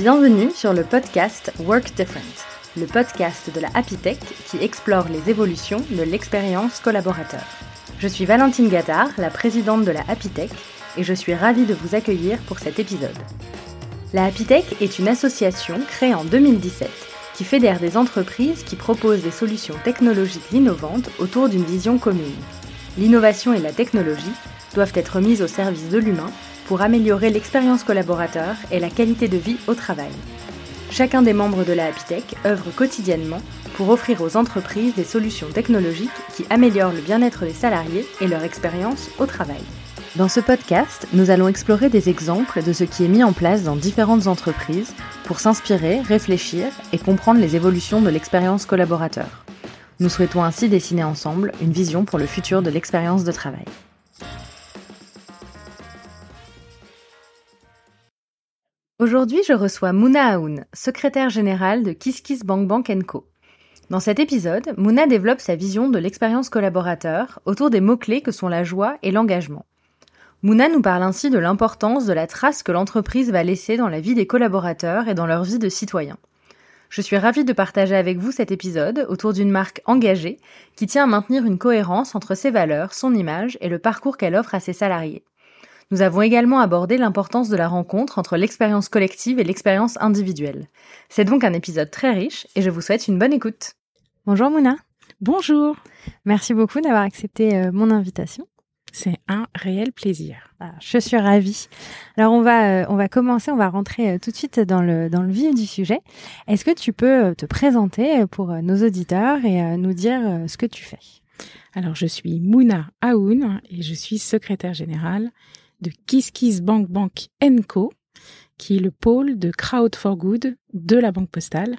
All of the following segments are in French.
Bienvenue sur le podcast Work Different, le podcast de la Happy qui explore les évolutions de l'expérience collaborateur. Je suis Valentine Gattard, la présidente de la Happy et je suis ravie de vous accueillir pour cet épisode. La Happy est une association créée en 2017 qui fédère des entreprises qui proposent des solutions technologiques innovantes autour d'une vision commune. L'innovation et la technologie doivent être mises au service de l'humain pour améliorer l'expérience collaborateur et la qualité de vie au travail. Chacun des membres de la Happy œuvre quotidiennement pour offrir aux entreprises des solutions technologiques qui améliorent le bien-être des salariés et leur expérience au travail. Dans ce podcast, nous allons explorer des exemples de ce qui est mis en place dans différentes entreprises pour s'inspirer, réfléchir et comprendre les évolutions de l'expérience collaborateur. Nous souhaitons ainsi dessiner ensemble une vision pour le futur de l'expérience de travail. Aujourd'hui, je reçois Mouna Aoun, secrétaire générale de KissKissBankBank Co. Dans cet épisode, Mouna développe sa vision de l'expérience collaborateur autour des mots-clés que sont la joie et l'engagement. Mouna nous parle ainsi de l'importance de la trace que l'entreprise va laisser dans la vie des collaborateurs et dans leur vie de citoyens. Je suis ravie de partager avec vous cet épisode autour d'une marque engagée qui tient à maintenir une cohérence entre ses valeurs, son image et le parcours qu'elle offre à ses salariés. Nous avons également abordé l'importance de la rencontre entre l'expérience collective et l'expérience individuelle. C'est donc un épisode très riche et je vous souhaite une bonne écoute. Bonjour Mouna. Bonjour. Merci beaucoup d'avoir accepté euh, mon invitation. C'est un réel plaisir. Ah, je suis ravie. Alors on va euh, on va commencer, on va rentrer euh, tout de suite dans le dans le vif du sujet. Est-ce que tu peux te présenter pour nos auditeurs et nous dire ce que tu fais? Alors je suis Mouna Aoun et je suis secrétaire générale de Kiss Bank Bank Co qui est le pôle de Crowd for Good de la Banque Postale,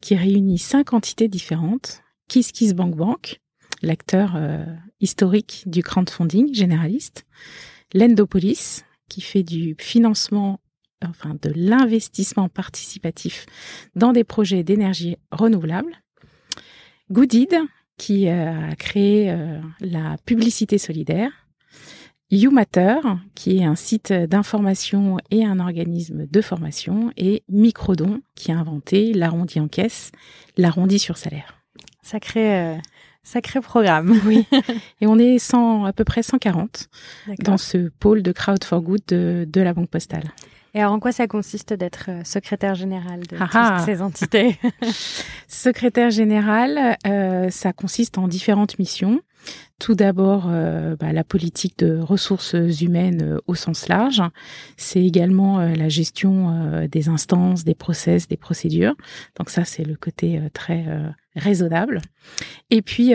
qui réunit cinq entités différentes. Kiss Bank Bank, l'acteur euh, historique du crowdfunding généraliste, l'Endopolis, qui fait du financement, enfin de l'investissement participatif dans des projets d'énergie renouvelable, Goodid, qui euh, a créé euh, la publicité solidaire, YouMatter, qui est un site d'information et un organisme de formation, et Microdon, qui a inventé l'arrondi en caisse, l'arrondi sur salaire. Sacré, Sacré programme. Oui. Et on est 100, à peu près 140 dans ce pôle de Crowd for Good de, de la Banque Postale. Et alors, en quoi ça consiste d'être euh, secrétaire général de ah toutes ah. ces entités? Secrétaire général, euh, ça consiste en différentes missions. Tout d'abord, euh, bah, la politique de ressources humaines euh, au sens large. C'est également euh, la gestion des instances, des process, des procédures. Donc ça, c'est le côté très raisonnable. Et puis,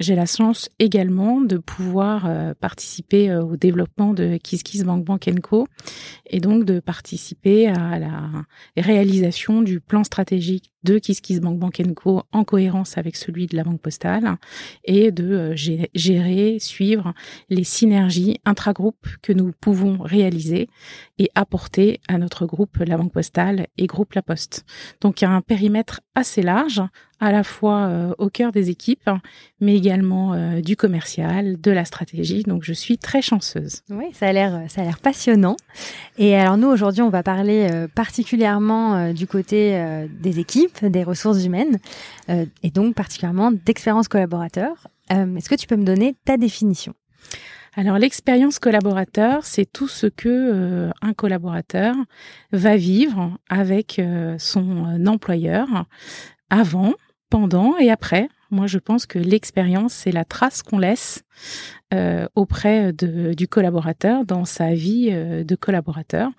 j'ai la chance également de pouvoir participer au développement de KissKissBankBank Co. Et donc de participer à la réalisation du plan stratégique de KissKissBankBank Co. en cohérence avec celui de la Banque Postale et de gérer, suivre les synergies intragroupes que nous pouvons réaliser et apporter à notre groupe La Banque Postale et groupe La Poste. Donc il y a un périmètre assez large, à la fois euh, au cœur des équipes, mais également euh, du commercial, de la stratégie. Donc je suis très chanceuse. Oui, ça a l'air ça a l'air passionnant. Et alors nous aujourd'hui, on va parler euh, particulièrement du côté des équipes, des ressources humaines et donc particulièrement d'expérience collaborateur. Est-ce que tu peux me donner ta définition? Alors l'expérience collaborateur, c'est tout ce que euh, un collaborateur va vivre avec euh, son euh, employeur avant, pendant et après moi, je pense que l'expérience, c'est la trace qu'on laisse euh, auprès de, du collaborateur dans sa vie euh, de collaborateur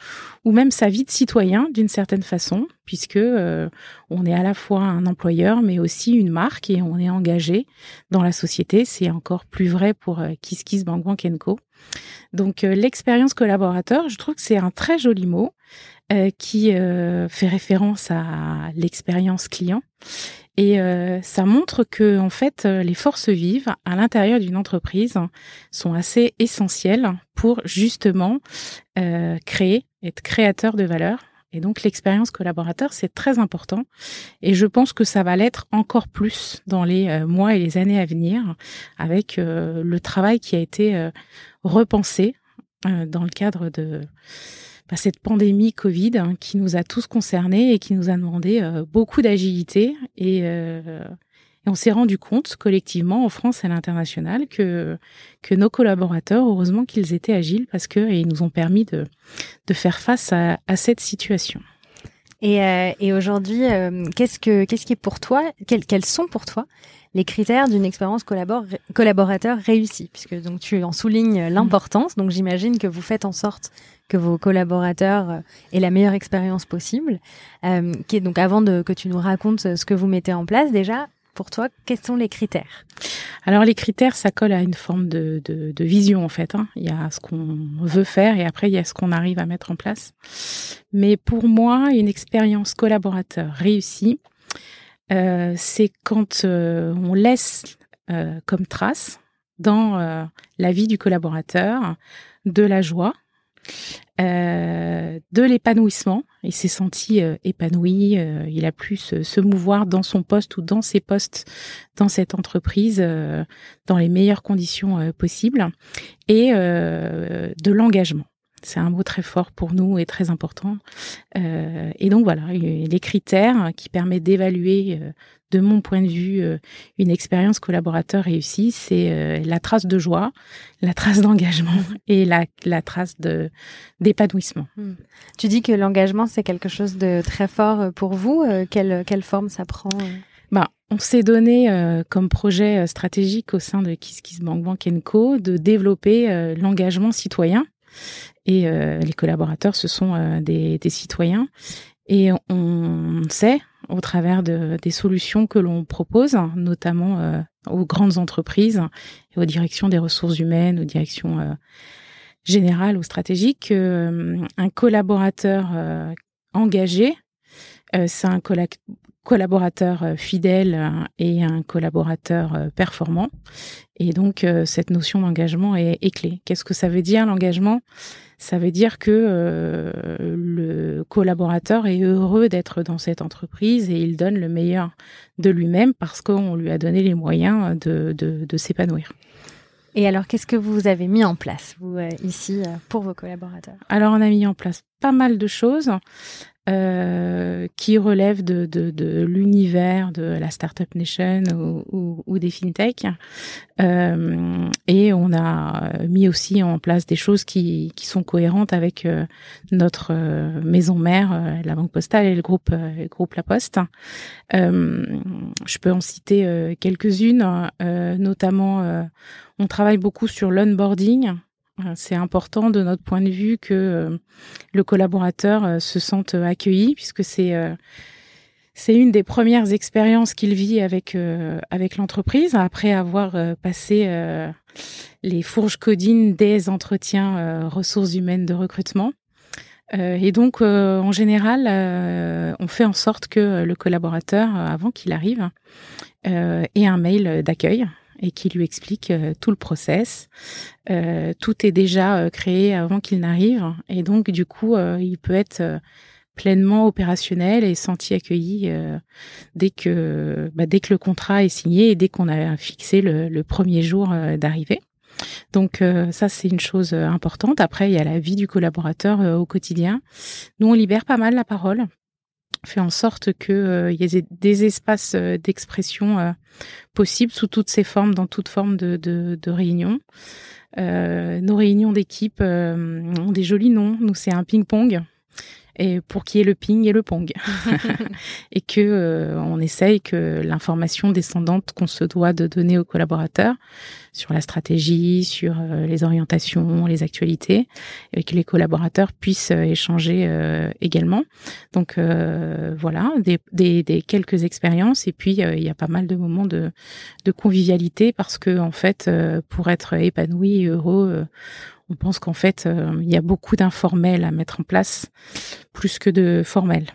ou même sa vie de citoyen d'une certaine façon, puisque euh, on est à la fois un employeur mais aussi une marque et on est engagé dans la société. C'est encore plus vrai pour euh, KissKissBankBank Co. Donc l'expérience collaborateur, je trouve que c'est un très joli mot qui fait référence à l'expérience client et euh, ça montre que en fait, euh, les forces vives à l'intérieur d'une entreprise sont assez essentielles pour justement euh, créer, être créateur de valeur. Et donc l'expérience collaborateur, c'est très important. Et je pense que ça va l'être encore plus dans les mois et les années à venir, avec le travail qui a été repensé dans le cadre de bah, cette pandémie Covid hein, qui nous a tous concernés et qui nous a demandé beaucoup d'agilité et et on s'est rendu compte collectivement en France et à l'international que, que nos collaborateurs, heureusement qu'ils étaient agiles parce qu'ils nous ont permis de, de faire face à, à cette situation. Et, euh, et aujourd'hui, euh, qu'est-ce que qu'est-ce qui est pour toi quels, quels sont pour toi les critères d'une expérience collabor collaborateur réussie? Puisque donc tu en soulignes l'importance. Donc j'imagine que vous faites en sorte que vos collaborateurs euh, aient la meilleure expérience possible. Euh, qui est donc avant de que tu nous racontes ce que vous mettez en place déjà, pour toi, quels sont les critères? Alors les critères, ça colle à une forme de, de, vision en fait. Hein. Il y a ce qu'on veut faire et après il y a ce qu'on arrive à mettre en place. Mais pour moi, une expérience collaborateur réussie, euh, c'est quand euh, on laisse euh, comme trace dans la vie du collaborateur de la joie, euh, de l'épanouissement. Il s'est senti euh, épanoui. Euh, il a pu se, se, mouvoir dans son poste ou dans ses postes dans cette entreprise dans les meilleures conditions possibles et de l'engagement. C'est un mot très fort pour nous et très important. Euh, et donc voilà, les critères qui permettent d'évaluer, euh, de mon point de vue, euh, une expérience collaborateur réussie, c'est la trace de joie, la trace d'engagement et la, la trace de d'épanouissement. Hmm. Tu dis que l'engagement c'est quelque chose de très fort pour vous. quelle quelle forme ça prend bah, on s'est donné comme projet stratégique au sein de KissKissBankBank Co de développer l'engagement citoyen et euh, les collaborateurs, ce sont euh, des, citoyens. Et on sait, au travers de, des solutions que l'on propose, notamment euh, aux grandes entreprises et aux directions des ressources humaines, aux directions générales ou stratégiques, qu'un collaborateur engagé, c'est un collaborateur fidèle et un collaborateur performant. Et donc, cette notion d'engagement est, est, clé. Qu'est-ce que ça veut dire l'engagement? Ça veut dire que euh, le collaborateur est heureux d'être dans cette entreprise et il donne le meilleur de lui-même parce qu'on lui a donné les moyens de, de, de s'épanouir. Et alors, qu'est-ce que vous avez mis en place, vous, euh, ici, euh, pour vos collaborateurs? Alors, on a mis en place pas mal de choses. Euh, qui relèvent de, l'univers de la Startup Nation ou, des fintech. Euh, et on a mis aussi en place des choses qui, sont cohérentes avec euh, notre euh, maison mère, la Banque Postale et le groupe La Poste. je peux en citer quelques-unes, notamment on travaille beaucoup sur l'onboarding. Euh, c'est important de notre point de vue que euh, le collaborateur euh, se sente accueilli, puisque c'est c'est une des premières expériences qu'il vit avec avec l'entreprise après avoir passé les fourches codines des entretiens ressources humaines de recrutement. et donc, en général, on fait en sorte que le collaborateur, avant qu'il arrive, ait un mail d'accueil et qui lui explique euh, tout le process. Euh, tout est déjà euh, créé avant qu'il n'arrive et donc du coup il peut être pleinement opérationnel et senti accueilli dès que bah, dès que le contrat est signé et dès qu'on a fixé le premier jour d'arrivée. Donc ça c'est une chose importante. Après il y a la vie du collaborateur au quotidien. Nous on libère pas mal la parole fait en sorte qu'il euh, y ait des espaces euh, d'expression euh, possibles sous toutes ces formes, dans toute forme de, de, de réunion. nos réunions d'équipe ont des jolis noms. Nous, c'est un ping-pong et pour qu'il y ait le ping et le pong et que on essaye que l'information descendante qu'on se doit de donner aux collaborateurs sur la stratégie, sur euh, les orientations, les actualités, et que les collaborateurs puissent euh, échanger également. Donc voilà, des, des, des, quelques expériences et puis il y a pas mal de moments de, de convivialité parce que en fait, pour être épanoui et heureux, on pense qu'en fait, euh, il y a beaucoup d'informels à mettre en place, plus que de formels.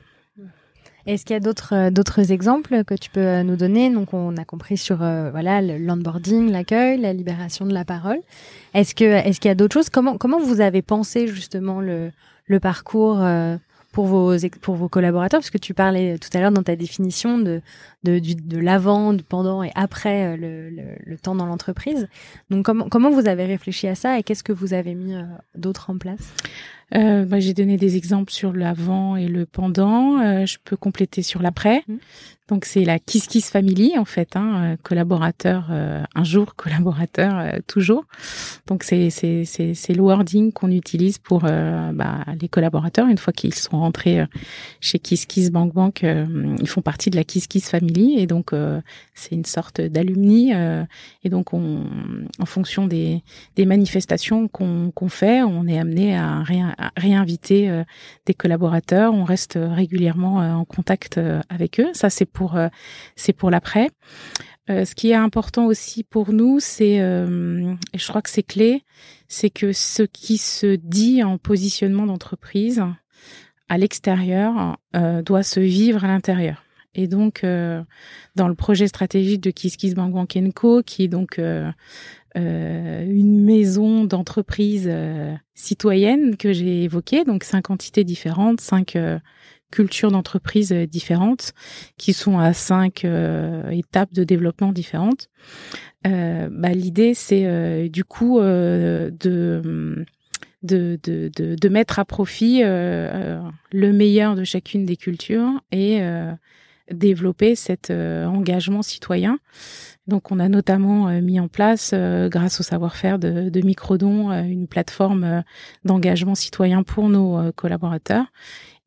Est-ce qu'il y a d'autres euh, d'autres exemples que tu peux euh, nous donner? Donc on a compris sur voilà l'onboarding, l'accueil, la libération de la parole. Est-ce que est-ce qu'il y a d'autres choses? Comment comment vous avez pensé justement le le parcours pour vos pour vos collaborateurs? Parce que tu parlais tout à l'heure dans ta définition de de, de l'avant, du pendant et après euh, le, le, temps dans l'entreprise. Donc comment comment vous avez réfléchi à ça et qu'est-ce que vous avez mis euh, d'autre en place? Bah, J'ai donné des exemples sur l'avant et le pendant. je peux compléter sur l'après. Mmh. Donc c'est la Kiss Kiss Family en fait, hein, euh, collaborateur euh, un jour, collaborateur euh, toujours. Donc c'est c'est c'est c'est le wording qu'on utilise pour bah, les collaborateurs une fois qu'ils sont rentrés chez Kiss Kiss Bank Bank, ils font partie de la Kiss Kiss Family et donc c'est une sorte d'alumni et donc on en fonction des des manifestations qu'on qu'on fait, on est amené à, à réinviter des collaborateurs, on reste régulièrement en contact avec eux. Ça c'est euh, c'est pour l'après. Euh, ce qui est important aussi pour nous, c'est, euh, et je crois que c'est clé, c'est que ce qui se dit en positionnement d'entreprise à l'extérieur doit se vivre à l'intérieur. Et donc, dans le projet stratégique de Kiss Kiss Bank Co, qui est donc une maison d'entreprise citoyenne que j'ai évoquée, donc cinq entités différentes, cinq cultures d'entreprise euh, différentes qui sont à cinq euh, étapes de développement différentes. Euh, bah, L'idée, c'est du coup de, de, de, mettre à profit le meilleur de chacune des cultures et développer cet engagement citoyen. Donc, on a notamment mis en place, grâce au savoir-faire de, de Microdon, une plateforme d'engagement citoyen pour nos collaborateurs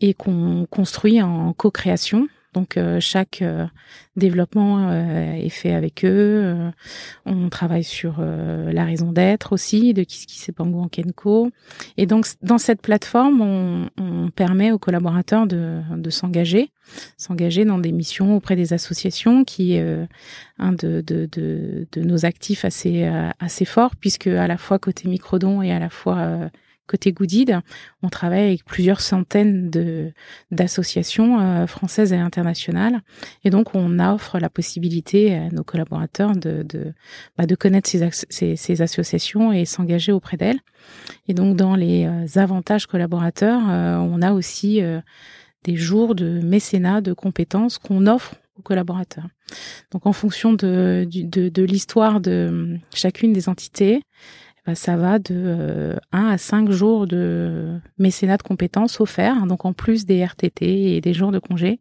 et qu'on construit en co-création. Donc euh, chaque euh, développement euh, est fait avec eux. on travaille sur la raison d'être aussi de Kiss Kiss et Pango en Kenko. Et donc dans cette plateforme, on, on permet aux collaborateurs de, de s'engager, s'engager dans des missions auprès des associations, qui est un de, de, de, de, nos actifs assez assez fort, puisque à la fois côté microdon et à la fois Côté Goodid, on travaille avec plusieurs centaines de d'associations euh, françaises et internationales, et donc on offre la possibilité à nos collaborateurs de de, bah, connaître ces, ces, associations et s'engager auprès d'elles. Et donc dans les euh, avantages collaborateurs, euh, on a aussi des jours de mécénat de compétences qu'on offre aux collaborateurs. Donc en fonction de, de, de l'histoire de chacune des entités, bah, ça va de 1 euh, à 5 jours de mécénat de compétences offerts. Donc en plus des RTT et des jours de congé,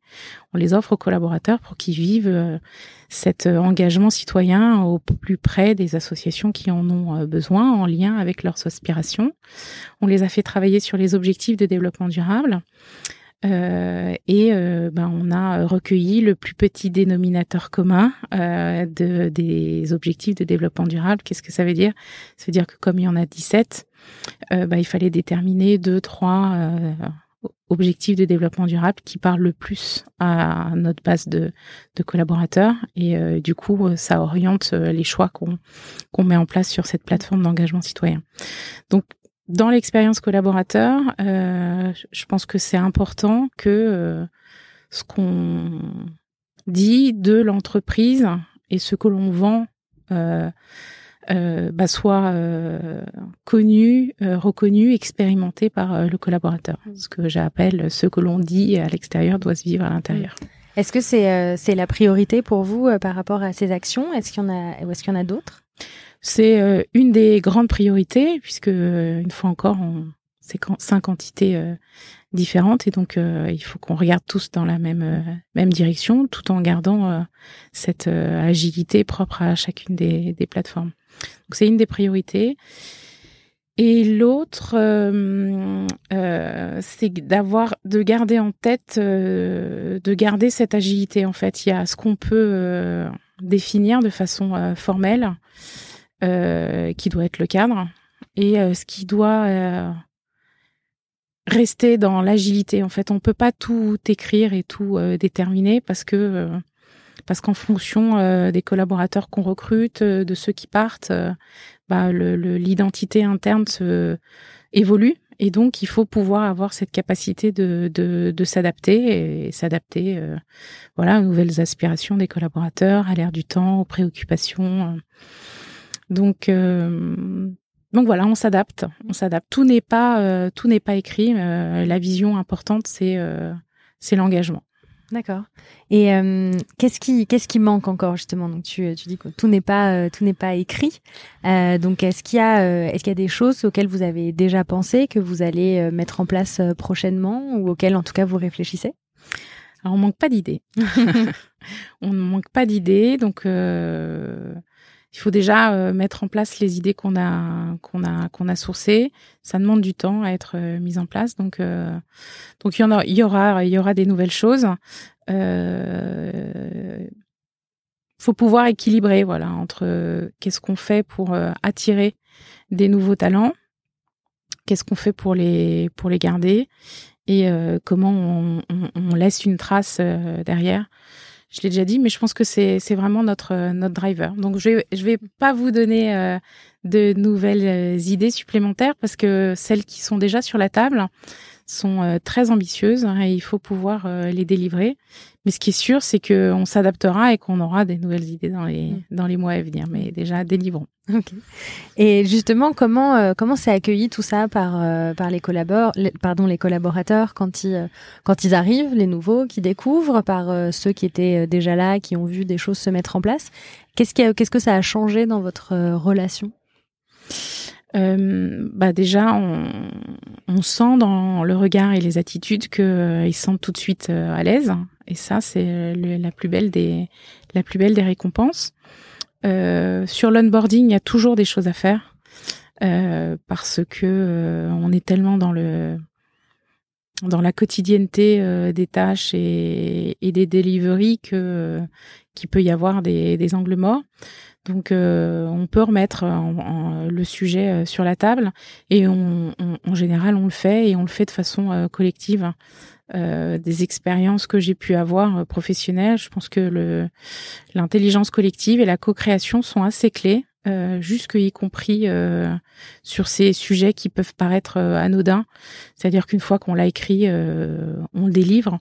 on les offre aux collaborateurs pour qu'ils vivent euh, cet euh, engagement citoyen au plus près des associations qui en ont besoin en lien avec leurs aspirations. On les a fait travailler sur les objectifs de développement durable. Euh, et euh, ben, on a recueilli le plus petit dénominateur commun euh, de, des objectifs de développement durable. Qu'est-ce que ça veut dire? Ça veut dire que comme il y en a 17, ben, il fallait déterminer deux, trois objectifs de développement durable qui parlent le plus à notre base de, de collaborateurs. Et du coup, ça oriente les choix qu'on qu'on met en place sur cette plateforme d'engagement citoyen. Donc, dans l'expérience collaborateur, euh, je pense que c'est important que euh, ce qu'on dit de l'entreprise et ce que l'on vend euh, bah, soit connu, reconnu, expérimenté par le collaborateur. Mm. Ce que j'appelle ce que l'on dit à l'extérieur doit se vivre à l'intérieur. Mm. Est-ce que c'est c'est la priorité pour vous par rapport à ces actions? Est-ce qu'il y en a ou est-ce qu'il y en a d'autres? C'est euh, une des grandes priorités puisque euh, une fois encore, c'est cinq entités euh, différentes et donc il faut qu'on regarde tous dans la même même direction, tout en gardant cette agilité propre à chacune des, des plateformes. Donc c'est une des priorités. Et l'autre, c'est d'avoir, de garder en tête, de garder cette agilité. En fait, il y a ce qu'on peut définir de façon formelle, qui doit être le cadre, et euh, ce qui doit euh, rester dans l'agilité. En fait, on peut pas tout écrire et tout déterminer parce que parce qu'en fonction des collaborateurs qu'on recrute, de ceux qui partent, bah, l'identité interne se évolue. Et donc, il faut pouvoir avoir cette capacité de, de, de s'adapter et s'adapter voilà, aux nouvelles aspirations des collaborateurs, à l'ère du temps, aux préoccupations. Donc, euh, donc voilà, on s'adapte, on s'adapte. Tout n'est pas, euh, tout n'est pas écrit. Euh, la vision importante, c'est, c'est l'engagement. D'accord. Et euh, qu'est-ce qui qu'est-ce qui manque encore justement? Donc tu, tu dis que tout n'est pas euh, tout n'est pas écrit. Euh, donc est-ce qu'il y a est-ce qu'il y a des choses auxquelles vous avez déjà pensé que vous allez mettre en place prochainement ou auxquelles en tout cas vous réfléchissez? Alors on manque pas d'idées. on ne manque pas d'idées, donc il faut déjà euh, mettre en place les idées qu'on a qu'on a qu'on a sourcées. Ça demande du temps à être euh, mis en place. Donc euh, donc il y en il y aura il y aura des nouvelles choses. Euh, faut pouvoir équilibrer voilà entre qu'est-ce qu'on fait pour attirer des nouveaux talents, qu'est-ce qu'on fait pour les pour les garder et comment on, laisse une trace derrière je l'ai déjà dit, mais je pense que c'est vraiment notre notre driver. Donc je vais je vais pas vous donner euh, de nouvelles euh, idées supplémentaires parce que celles qui sont déjà sur la table sont euh, très ambitieuses hein, et il faut pouvoir les délivrer. Mais ce qui est sûr, c'est que on s'adaptera et qu'on aura des nouvelles idées dans les mm. dans les mois à venir. Mais déjà délivrons. Et justement, comment euh, comment c'est accueilli tout ça par euh, par les collabor pardon les collaborateurs quand ils euh, quand ils arrivent, les nouveaux qui découvrent, par ceux qui étaient déjà là, qui ont vu des choses se mettre en place? Qu'est-ce qu'est-ce que ça a changé dans votre relation? Bah déjà, on, sent dans le regard et les attitudes qu'ils ils sentent tout de suite à l'aise. Et ça, c'est la plus belle des la plus belle des récompenses. Euh, sur l'onboarding, il y a toujours des choses à faire euh, parce que euh, on est tellement dans le dans la quotidienneté euh, des tâches et, des deliveries que qu'il peut y avoir des angles morts. Donc, on peut remettre le sujet sur la table et en général, on le fait et on le fait de façon collective. Euh, des expériences que j'ai pu avoir euh, professionnelles. Je pense que l'intelligence collective et la co-création sont assez clés, euh, jusque y compris euh, sur ces sujets qui peuvent paraître anodins. C'est-à-dire qu'une fois qu'on l'a écrit, on le délivre.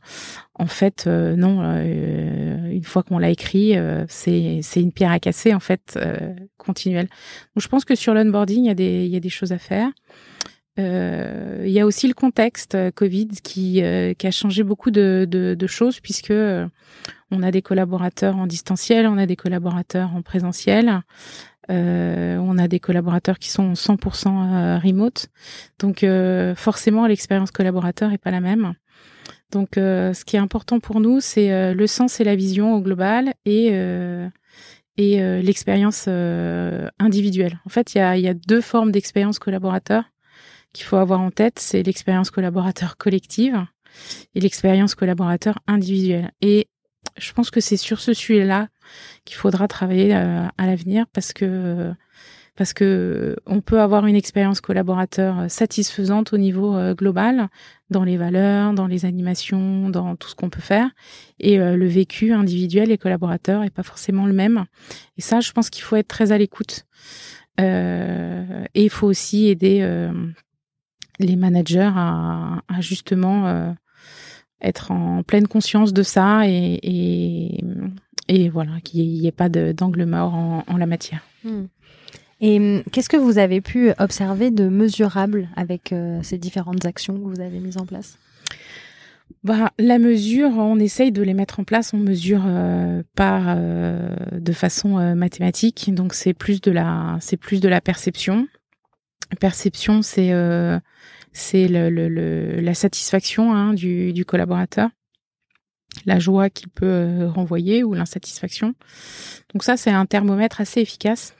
En fait, non. une fois qu'on l'a écrit, c'est une pierre à casser en fait continuelle. Donc je pense que sur l'onboarding, il y a des choses à faire. Euh, il y a aussi le contexte euh, Covid qui, euh, a changé beaucoup de, de choses puisque on a des collaborateurs en distanciel, on a des collaborateurs en présentiel, on a des collaborateurs qui sont 100% remote. Donc forcément l'expérience collaborateur est pas la même. Donc ce qui est important pour nous, c'est le sens et la vision au global et et l'expérience individuelle. En fait, il y a, y a deux formes d'expérience collaborateur qu'il faut avoir en tête, c'est l'expérience collaborateur collective et l'expérience collaborateur individuelle. Et je pense que c'est sur ce sujet-là qu'il faudra travailler euh, à l'avenir parce que parce que on peut avoir une expérience collaborateur satisfaisante au niveau euh, global dans les valeurs, dans les animations, dans tout ce qu'on peut faire et euh, le vécu individuel et collaborateur est pas forcément le même. Et ça, je pense qu'il faut être très à l'écoute. et il faut aussi aider les managers à, justement euh, être en pleine conscience de ça et, et, et voilà, qu'il n'y ait pas d'angle mort en, en, la matière. Hmm. Et hum, qu'est-ce que vous avez pu observer de mesurable avec euh, ces différentes actions que vous avez mises en place? Bah, la mesure, on essaye de les mettre en place, on mesure euh, pas de façon mathématique, donc c'est plus de la, c'est plus de la perception. Perception, c'est c'est le, la satisfaction hein, du, du, collaborateur, la joie qu'il peut euh, renvoyer ou l'insatisfaction. Donc ça, c'est un thermomètre assez efficace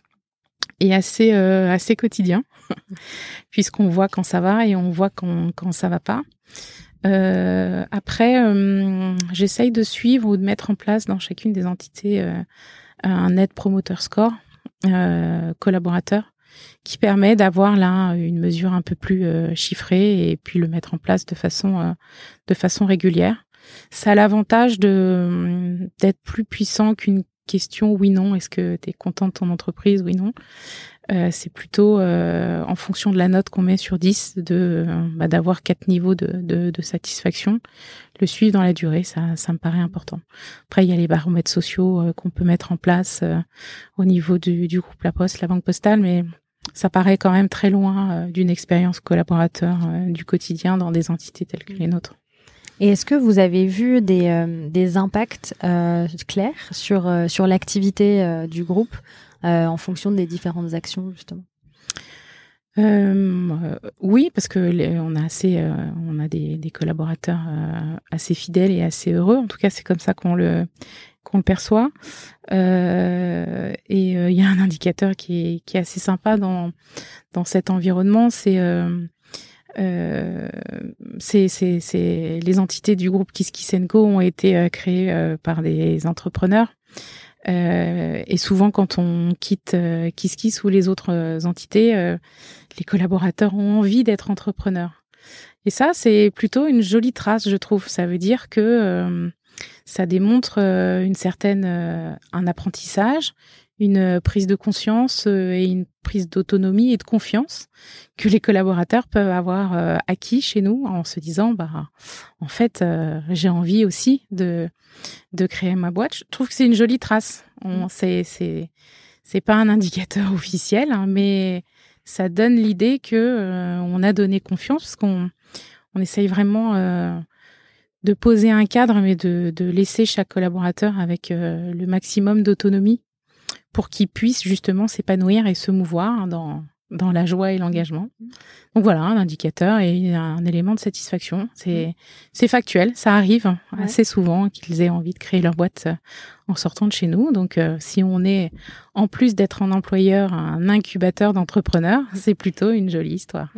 et assez euh, quotidien, puisqu'on voit quand ça va et on voit quand quand ça va pas. Euh, après, j'essaye de suivre ou de mettre en place dans chacune des entités un net promoteur score collaborateur qui permet d'avoir là une mesure un peu plus euh, chiffrée et puis le mettre en place de façon euh, de façon régulière. Ça a l'avantage de d'être plus puissant qu'une question oui non. Est-ce que tu es content de ton entreprise oui non? Euh, c'est plutôt en fonction de la note qu'on met sur 10 de bah, d'avoir quatre niveaux de, de, de, satisfaction. Le suivre dans la durée, ça, ça me paraît important. Après, il y a les baromètres sociaux qu'on peut mettre en place au niveau du, du groupe La Poste, la Banque Postale, mais ça paraît quand même très loin euh, d'une expérience collaborateur euh, du quotidien dans des entités telles que les nôtres. Et est-ce que vous avez vu des, euh, des impacts euh, clairs sur, euh, sur l'activité du groupe en fonction des différentes actions, justement? Oui, parce que on a assez, on a des, des collaborateurs assez fidèles et assez heureux. En tout cas, c'est comme ça qu'on le qu'on le perçoit. et il y a un indicateur qui est, assez sympa dans dans cet environnement, c'est euh, c'est, c'est, les entités du groupe Kiskisenko ont été euh, créées euh, par des entrepreneurs. Euh, et souvent, quand on quitte euh, Kiskis ou les autres entités, les collaborateurs ont envie d'être entrepreneurs. Et ça, c'est plutôt une jolie trace, je trouve. Ça veut dire que ça démontre une certaine un apprentissage, une prise de conscience euh, et une prise d'autonomie et de confiance que les collaborateurs peuvent avoir euh, acquis chez nous en se disant bah en fait euh, j'ai envie aussi de de créer ma boîte. Je trouve que c'est une jolie trace. On mmh. c'est c'est c'est pas un indicateur officiel hein, mais ça donne l'idée que on a donné confiance parce qu'on on essaye vraiment de poser un cadre mais de de laisser chaque collaborateur avec le maximum d'autonomie pour qu'ils puissent justement s'épanouir et se mouvoir dans, dans la joie et l'engagement. Donc voilà, un indicateur et un élément de satisfaction. C'est c'est factuel, ça arrive assez souvent qu'ils aient envie de créer leur boîte euh, en sortant de chez nous. Donc euh, si on est en plus d'être un employeur, un incubateur d'entrepreneurs, c'est plutôt une jolie histoire.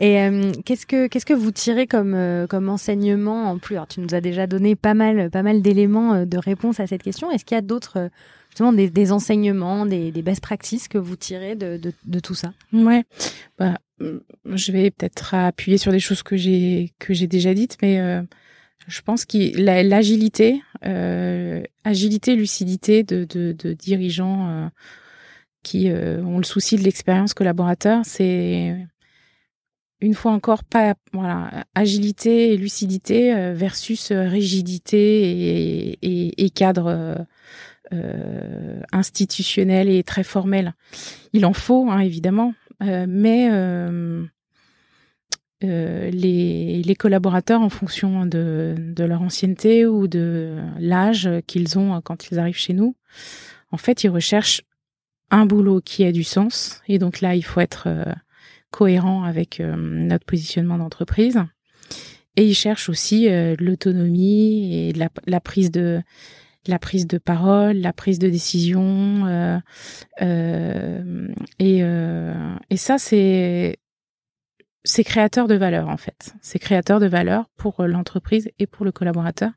Et euh, qu'est-ce que qu'est-ce que vous tirez comme comme enseignement en plus? Alors tu nous as déjà donné pas mal pas mal d'éléments de réponse à cette question. Est-ce qu'il y a d'autres justement des, des enseignements, des, des, best practices que vous tirez de, de, tout ça? Ouais, bah, je vais peut-être appuyer sur des choses que j'ai que j'ai déjà dites, mais euh, je pense que l'agilité, euh, agilité, lucidité de, de, dirigeants euh, qui euh, ont le souci de l'expérience collaborateur, c'est une fois encore pas voilà agilité et lucidité euh, versus rigidité et, cadre euh, institutionnel et très formel. Il en faut, hein, évidemment, euh, mais euh, les, les, collaborateurs, en fonction de, de leur ancienneté ou de l'âge qu'ils ont quand ils arrivent chez nous, en fait, ils recherchent un boulot qui a du sens. Et donc là, il faut être cohérent avec notre positionnement d'entreprise. Et ils cherchent aussi l'autonomie et la, prise de la prise de parole, la prise de décision. Euh, euh, et, euh, et ça, c'est c'est créateur de valeur en fait. C'est créateur de valeur pour l'entreprise et pour le collaborateur.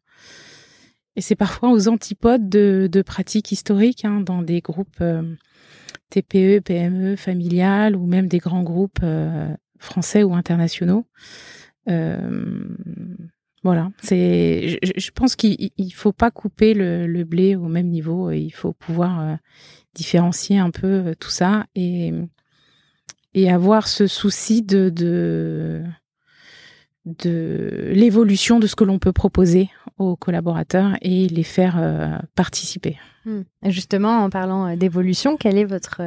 Et c'est parfois aux antipodes de, de pratiques historiques hein, dans des groupes TPE, PME, familiales ou même des grands groupes français ou internationaux. Voilà, c'est. Je, pense qu'il faut pas couper le, blé au même niveau. Il faut pouvoir euh, différencier un peu euh, tout ça et et avoir ce souci de de, de l'évolution de ce que l'on peut proposer aux collaborateurs et les faire euh, participer. Hmm. Justement, en parlant d'évolution, quelle est votre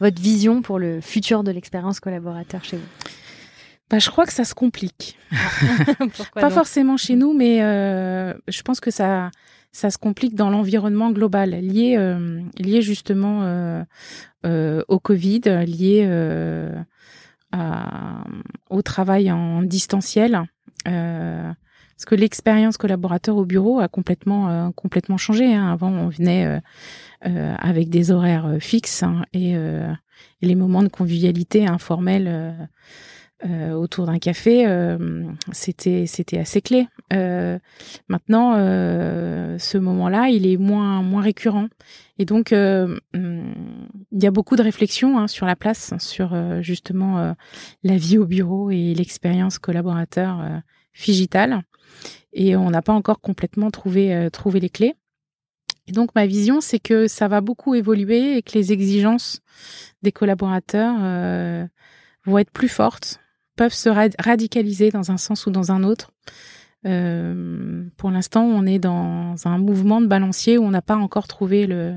votre vision pour le futur de l'expérience collaborateur chez vous? Bah, je crois que ça se complique. pas forcément chez nous, mais euh, je pense que ça, ça se complique dans l'environnement global, lié, euh, lié justement euh, euh au Covid, lié euh, au travail en distanciel. parce que l'expérience collaborateur au bureau a complètement, complètement changé. Hein. Avant, on venait avec des horaires fixes hein, et, et, les moments de convivialité informels euh, autour d'un café, euh, c'était c'était assez clé. Euh, maintenant, ce moment-là, il est moins moins récurrent, et donc hum, il y a beaucoup de réflexions hein, sur la place, sur justement la vie au bureau et l'expérience collaborateur digitale, et on n'a pas encore complètement trouvé trouvé les clés. Et donc ma vision, c'est que ça va beaucoup évoluer et que les exigences des collaborateurs vont être plus fortes peuvent se radicaliser dans un sens ou dans un autre. Euh, pour l'instant, on est dans un mouvement de balancier où on n'a pas encore trouvé le,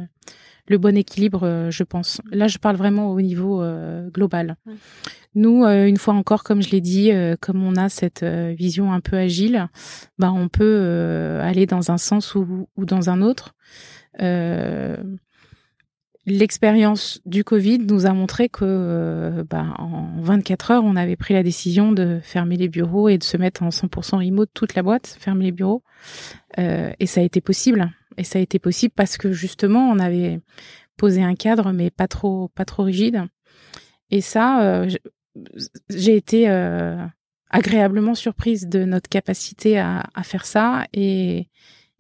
le bon équilibre, euh, je pense. Là, je parle vraiment au niveau euh, global. Nous, une fois encore, comme je l'ai dit, comme on a cette vision un peu agile, bah, on peut aller dans un sens ou, ou dans un autre. L'expérience du Covid nous a montré que bah, en 24 heures, on avait pris la décision de fermer les bureaux et de se mettre en 100% remote toute la boîte, fermer les bureaux. et ça a été possible. Et ça a été possible parce que justement, on avait posé un cadre, mais pas trop, pas trop rigide. Et ça, euh, j'ai été euh, agréablement surprise de notre capacité à, faire ça et,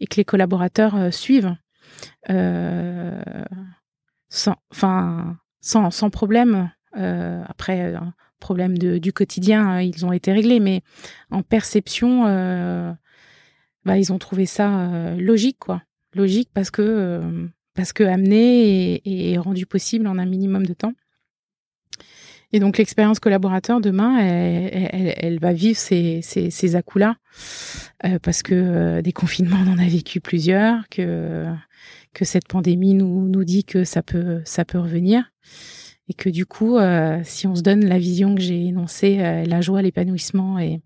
que les collaborateurs euh, suivent sans, enfin, sans, sans problème. après, problème de, du quotidien, ils ont été réglés, mais en perception, bah, ils ont trouvé ça logique, quoi logique parce que euh, parce que amené et, rendu possible en un minimum de temps. Et donc l'expérience collaborateur demain, elle, elle, va vivre ces, ces, ces à-coups-là euh, parce que euh, des confinements, on en a vécu plusieurs, que que cette pandémie nous nous dit que ça peut ça peut revenir et que du coup, si on se donne la vision que j'ai énoncée, la joie, l'épanouissement et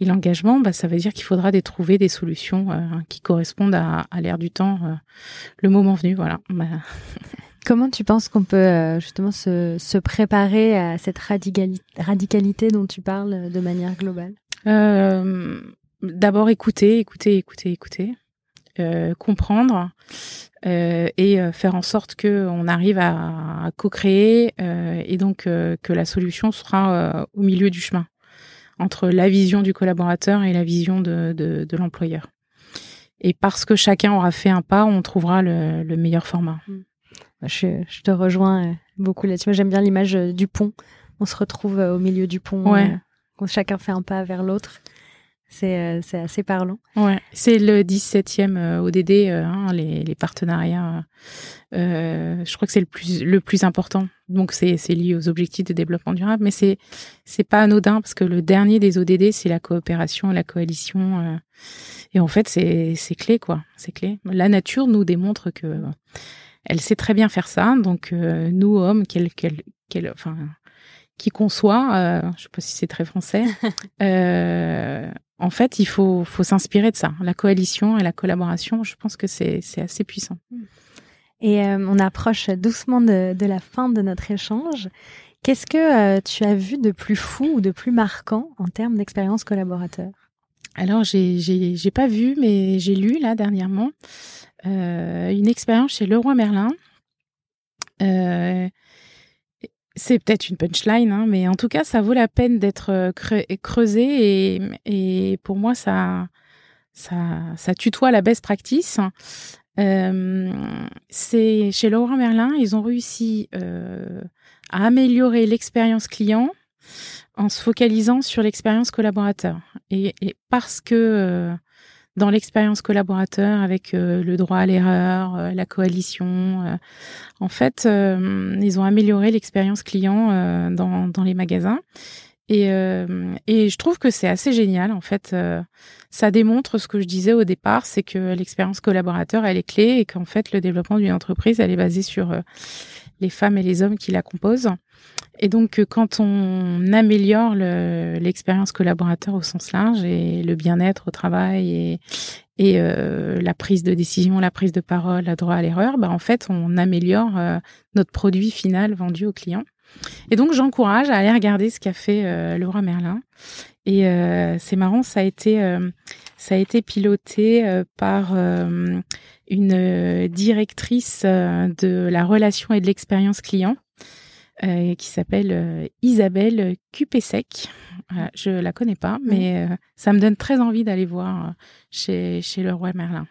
et l'engagement, bah, ça veut dire qu'il faudra des, trouver des solutions euh, qui correspondent à, à l'ère du temps, euh, le moment venu. Voilà. Bah. Comment tu penses qu'on peut euh, justement se, se, préparer à cette radicalité, radicalité dont tu parles de manière globale? D'abord écouter, écouter, écouter, écouter, comprendre et faire en sorte que on arrive à, à co-créer et donc que la solution sera au milieu du chemin entre la vision du collaborateur et la vision de, de, l'employeur. Et parce que chacun aura fait un pas, on trouvera le, meilleur format. Mm. Bah, je, je, te rejoins euh, beaucoup là-dessus. J'aime bien l'image euh, du pont. On se retrouve euh, au milieu du pont. Ouais. quand chacun fait un pas vers l'autre. C'est c'est assez parlant. Ouais, c'est le 17e ODD, hein, les, les partenariats. je crois que c'est le plus le plus important donc c'est lié aux objectifs de développement durable, mais c'est c'est pas anodin parce que le dernier des ODD c'est la coopération, la coalition, euh, et en fait c'est c'est clé quoi, c'est clé. La nature nous démontre que elle sait très bien faire ça, donc euh, nous hommes, quel quel quel enfin qui conçoit, euh, je sais pas si c'est très français, euh, en fait il faut faut s'inspirer de ça, la coalition et la collaboration. Je pense que c'est assez puissant. Mm. Et euh, on approche doucement de, de, la fin de notre échange. Qu'est-ce que euh, tu as vu de plus fou ou de plus marquant en termes d'expérience collaborateur? Alors, j'ai, pas vu, mais j'ai lu là dernièrement une expérience chez Leroy Merlin. Euh, c'est peut-être une punchline, hein, mais en tout cas, ça vaut la peine d'être creusé et, pour moi, ça, ça, ça tutoie la best practice. Euh, c'est chez Laurent Merlin, ils ont réussi euh, à améliorer l'expérience client en se focalisant sur l'expérience collaborateur. Et, parce que euh, dans l'expérience collaborateur, avec le droit à l'erreur, la coalition, en fait, ils ont amélioré l'expérience client dans, dans les magasins. Et, euh, et je trouve que c'est assez génial. En fait, euh, ça démontre ce que je disais au départ, c'est que l'expérience collaborateur, elle est clé et qu'en fait, le développement d'une entreprise, elle est basée sur euh, les femmes et les hommes qui la composent. Et donc, quand on améliore l'expérience collaborateur au sens large et le bien-être au travail et, et la prise de décision, la prise de parole, la droit à l'erreur, bah, en fait, on améliore notre produit final vendu au client. Et donc j'encourage à aller regarder ce qu'a fait euh, Laura Merlin. Et euh, c'est marrant, ça a été euh, ça a été piloté euh, par une directrice de la relation et de l'expérience client qui s'appelle Isabelle Cupesec. je la connais pas, mais ça me donne très envie d'aller voir chez chez Leroy Merlin.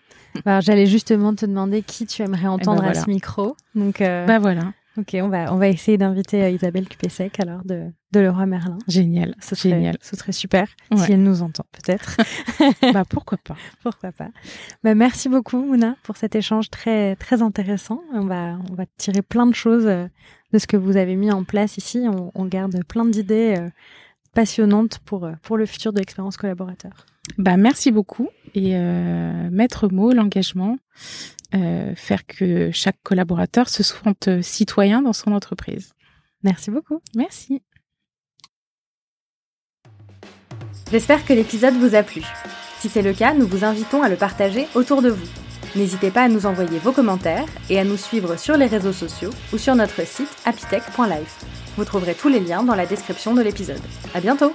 Alors, j'allais justement te demander qui tu aimerais eh ben entendre à ce micro. Donc, bah voilà. Ok, on va, on va essayer d'inviter euh, Isabelle Cupésec alors de, de Leroy Merlin. Génial, ce serait, génial. Ce serait super si elle nous entend peut-être. bah pourquoi pas. Pourquoi pas. Bah merci beaucoup Mouna pour cet échange très très intéressant. On va on va tirer plein de choses euh, de ce que vous avez mis en place ici. On, on garde plein d'idées euh, passionnantes pour pour le futur de l'expérience collaborateur. Bah merci beaucoup et maître mot l'engagement euh, faire que chaque collaborateur se sente citoyen dans son entreprise. Merci beaucoup. Merci. J'espère que l'épisode vous a plu. Si c'est le cas, nous vous invitons à le partager autour de vous. N'hésitez pas à nous envoyer vos commentaires et à nous suivre sur les réseaux sociaux ou sur notre site apitech.life. Vous trouverez tous les liens dans la description de l'épisode. À bientôt!